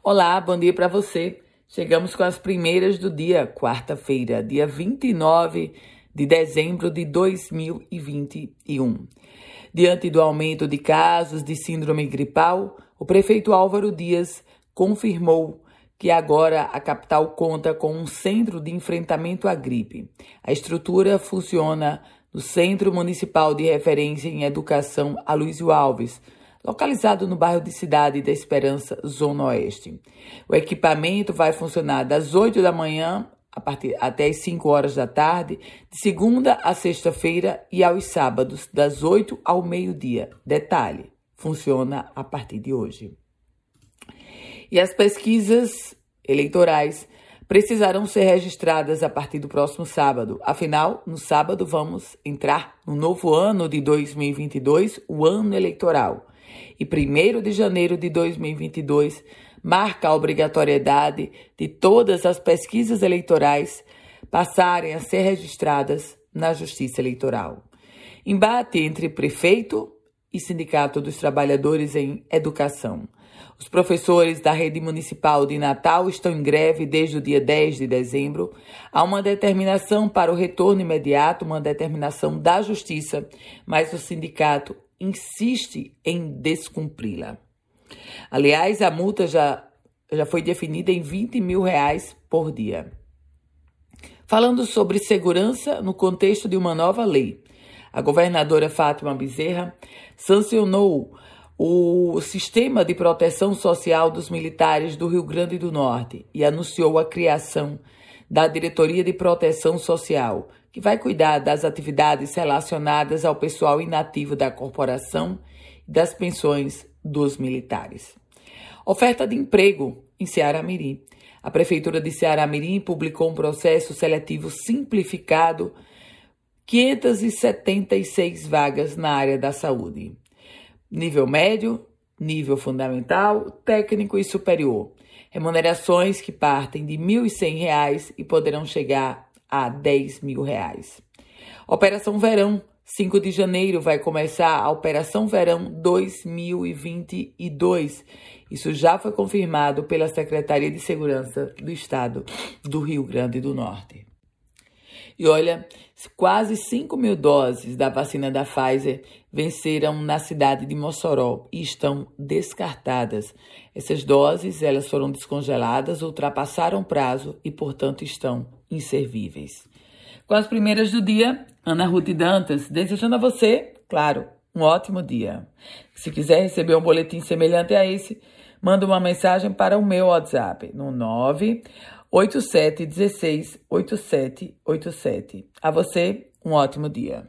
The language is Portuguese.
Olá, bom dia para você. Chegamos com as primeiras do dia, quarta-feira, dia 29 de dezembro de 2021. Diante do aumento de casos de síndrome gripal, o prefeito Álvaro Dias confirmou que agora a capital conta com um centro de enfrentamento à gripe. A estrutura funciona no Centro Municipal de Referência em Educação Aloysio Alves, localizado no bairro de Cidade da Esperança, Zona Oeste. O equipamento vai funcionar das 8 da manhã a partir, até as 5 horas da tarde, de segunda a sexta-feira e aos sábados, das 8 ao meio-dia. Detalhe: funciona a partir de hoje. E as pesquisas eleitorais precisarão ser registradas a partir do próximo sábado. Afinal, no sábado vamos entrar no novo ano de 2022, o ano eleitoral e 1 de janeiro de 2022 marca a obrigatoriedade de todas as pesquisas eleitorais passarem a ser registradas na Justiça Eleitoral. Embate entre prefeito e Sindicato dos Trabalhadores em Educação. Os professores da rede municipal de Natal estão em greve desde o dia 10 de dezembro. Há uma determinação para o retorno imediato, uma determinação da Justiça, mas o sindicato insiste em descumpri-la. Aliás, a multa já, já foi definida em 20 mil reais por dia. Falando sobre segurança no contexto de uma nova lei, a governadora Fátima Bezerra sancionou o sistema de proteção social dos militares do Rio Grande do Norte e anunciou a criação da Diretoria de Proteção Social, que vai cuidar das atividades relacionadas ao pessoal inativo da corporação e das pensões dos militares. Oferta de emprego em Ceará Mirim. A Prefeitura de Ceará Mirim publicou um processo seletivo simplificado, 576 vagas na área da saúde. Nível médio, nível fundamental, técnico e superior. Remunerações que partem de R$ 1.100 e poderão chegar a 10 mil reais. Operação Verão, 5 de janeiro vai começar a Operação Verão 2022. Isso já foi confirmado pela Secretaria de Segurança do Estado do Rio Grande do Norte. E olha, quase 5 mil doses da vacina da Pfizer venceram na cidade de Mossoró e estão descartadas. Essas doses elas foram descongeladas, ultrapassaram prazo e, portanto, estão inservíveis. Com as primeiras do dia, Ana Ruth Dantas, desejando a você, claro, um ótimo dia. Se quiser receber um boletim semelhante a esse, manda uma mensagem para o meu WhatsApp no 9 8716 8787. A você, um ótimo dia.